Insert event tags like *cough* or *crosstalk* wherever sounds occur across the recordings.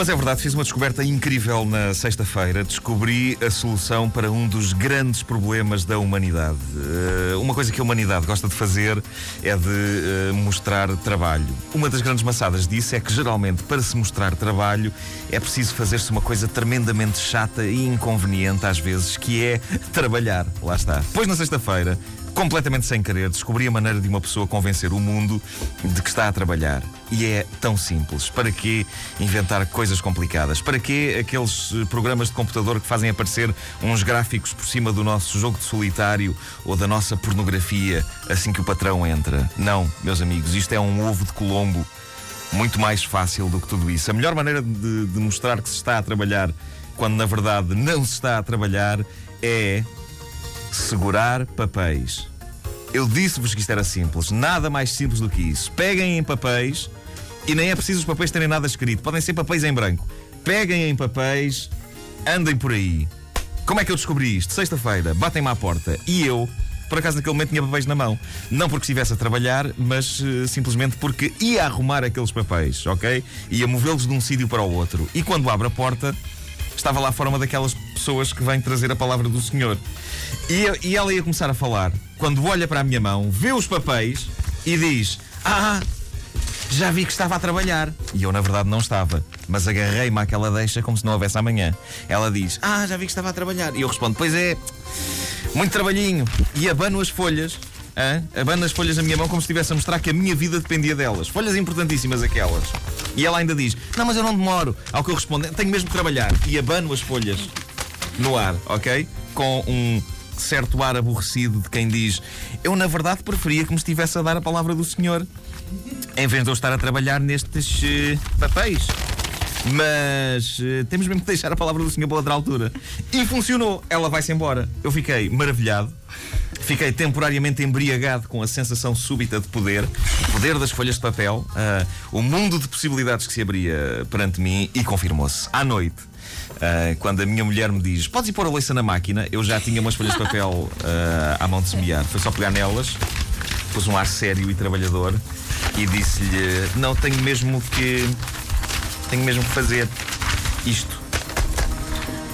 Mas é verdade, fiz uma descoberta incrível na sexta-feira. Descobri a solução para um dos grandes problemas da humanidade. Uh, uma coisa que a humanidade gosta de fazer é de uh, mostrar trabalho. Uma das grandes maçadas disso é que, geralmente, para se mostrar trabalho, é preciso fazer-se uma coisa tremendamente chata e inconveniente, às vezes, que é trabalhar. Lá está. Pois na sexta-feira completamente sem querer, descobri a maneira de uma pessoa convencer o mundo de que está a trabalhar. E é tão simples. Para que inventar coisas complicadas? Para que aqueles eh, programas de computador que fazem aparecer uns gráficos por cima do nosso jogo de solitário ou da nossa pornografia assim que o patrão entra? Não, meus amigos, isto é um ovo de Colombo muito mais fácil do que tudo isso. A melhor maneira de, de mostrar que se está a trabalhar quando na verdade não se está a trabalhar é segurar papéis. Eu disse-vos que isto era simples, nada mais simples do que isso. Peguem em papéis e nem é preciso os papéis terem nada escrito, podem ser papéis em branco. Peguem em papéis, andem por aí. Como é que eu descobri isto? Sexta-feira, batem-me à porta e eu, por acaso naquele momento tinha papéis na mão. Não porque estivesse a trabalhar, mas uh, simplesmente porque ia arrumar aqueles papéis, ok? Ia movê-los de um sítio para o outro. E quando abro a porta, estava lá fora uma daquelas pessoas que vem trazer a palavra do Senhor. E, e ela ia começar a falar. Quando olha para a minha mão, vê os papéis e diz: Ah, já vi que estava a trabalhar. E eu, na verdade, não estava. Mas agarrei-me àquela deixa como se não houvesse amanhã. Ela diz: Ah, já vi que estava a trabalhar. E eu respondo: Pois é, muito trabalhinho. E abano as folhas. Abano as folhas na minha mão como se estivesse a mostrar que a minha vida dependia delas. Folhas importantíssimas aquelas. E ela ainda diz: Não, mas eu não demoro. Ao que eu respondo: Tenho mesmo que trabalhar. E abano as folhas no ar, ok? Com um certo ar aborrecido de quem diz: Eu, na verdade, preferia que me estivesse a dar a palavra do Senhor, em vez de eu estar a trabalhar nestes uh, papéis. Mas uh, temos mesmo que deixar a palavra do Senhor para outra altura. E funcionou. Ela vai-se embora. Eu fiquei maravilhado. Fiquei temporariamente embriagado com a sensação súbita de poder, poder das folhas de papel, uh, o mundo de possibilidades que se abria perante mim e confirmou-se. À noite, Uh, quando a minha mulher me diz podes ir pôr a louça na máquina, eu já tinha umas folhas de papel uh, à mão de semear. Foi só pegar nelas, pus um ar sério e trabalhador e disse-lhe: Não, tenho mesmo que. Tenho mesmo que fazer isto.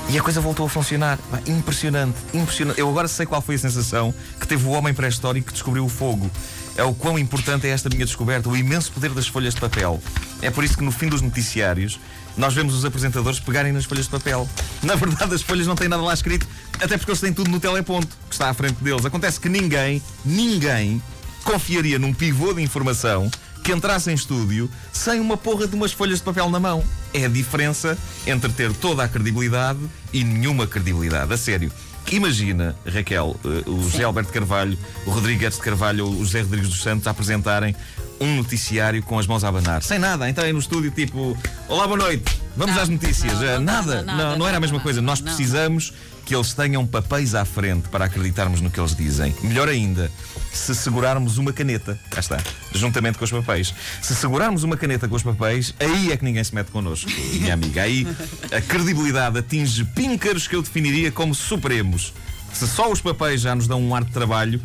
E a coisa voltou a funcionar. Impressionante, impressionante. Eu agora sei qual foi a sensação que teve o homem pré-histórico que descobriu o fogo. É o quão importante é esta minha descoberta, o imenso poder das folhas de papel. É por isso que no fim dos noticiários nós vemos os apresentadores pegarem nas folhas de papel. Na verdade, as folhas não têm nada lá escrito, até porque eles têm tudo no teleponto que está à frente deles. Acontece que ninguém, ninguém confiaria num pivô de informação que entrasse em estúdio sem uma porra de umas folhas de papel na mão. É a diferença entre ter toda a credibilidade e nenhuma credibilidade. A sério. Imagina, Raquel, eh, o José Alberto Carvalho, o Rodrigues de Carvalho ou o José Rodrigues dos Santos a apresentarem um noticiário com as mãos a abanar. Sem nada, entrarem no estúdio tipo: Olá, boa noite, vamos não, às notícias. Não, não, nada, nada, não, não era a mesma coisa. Nós precisamos que eles tenham papéis à frente para acreditarmos no que eles dizem. Melhor ainda, se segurarmos uma caneta, cá está, juntamente com os papéis. Se segurarmos uma caneta com os papéis, aí é que ninguém se mete connosco, *laughs* minha amiga. Aí a credibilidade atinge píncaros que eu definiria como supremos. Se só os papéis já nos dão um ar de trabalho,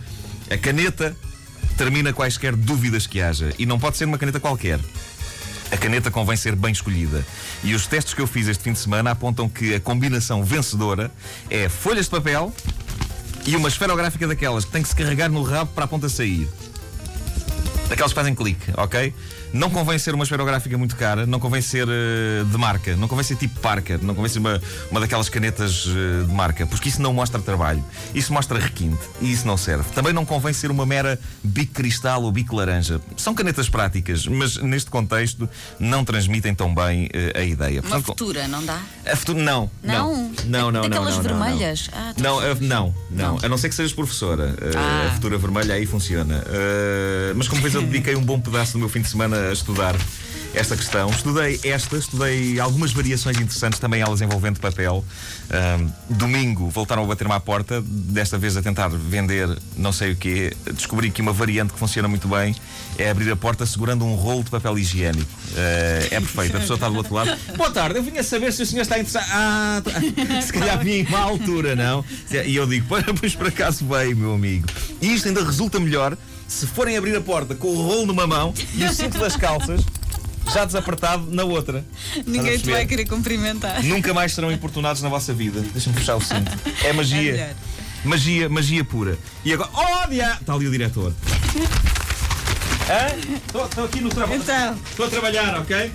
a caneta termina quaisquer dúvidas que haja. E não pode ser uma caneta qualquer. A caneta convém ser bem escolhida. E os testes que eu fiz este fim de semana apontam que a combinação vencedora é folhas de papel e uma esferográfica daquelas que tem que se carregar no rabo para a ponta sair. Daquelas que fazem clique, ok? Não convém ser uma esferográfica muito cara, não convém ser uh, de marca, não convém ser tipo Parker, não convém ser uma, uma daquelas canetas uh, de marca, porque isso não mostra trabalho, isso mostra requinte e isso não serve. Também não convém ser uma mera bico cristal ou bico laranja. São canetas práticas, mas neste contexto não transmitem tão bem uh, a ideia. Portanto, uma futura, não dá? A futura, não. Não? Não, não, Daquelas não, não, vermelhas? Não, ah, não, não, não, não, A não ser que sejas professora. Ah. A futura vermelha aí funciona. mas como vês, eu dediquei um bom pedaço do meu fim de semana a estudar esta questão. Estudei esta, estudei algumas variações interessantes, também elas envolvendo papel. Um, domingo voltaram a bater-me à porta, desta vez a tentar vender não sei o quê. Descobri que uma variante que funciona muito bem é abrir a porta segurando um rolo de papel higiênico. Uh, é perfeito, a pessoa está do outro lado. Boa tarde, eu vinha saber se o senhor está interessado. Ah, tá. *laughs* se calhar vinha em má altura, não? E eu digo, pois por acaso veio, meu amigo. E isto ainda resulta melhor se forem abrir a porta com o rolo numa mão e o cinto das calças já desapertado na outra. Ninguém te vai querer cumprimentar. Nunca mais serão importunados na vossa vida. Deixa-me puxar o cinto. É É magia. melhor. magia, magia pura. E agora. Oh, dia! Está ali o diretor. Estou aqui no trabalho. Então, Estou a trabalhar, ok?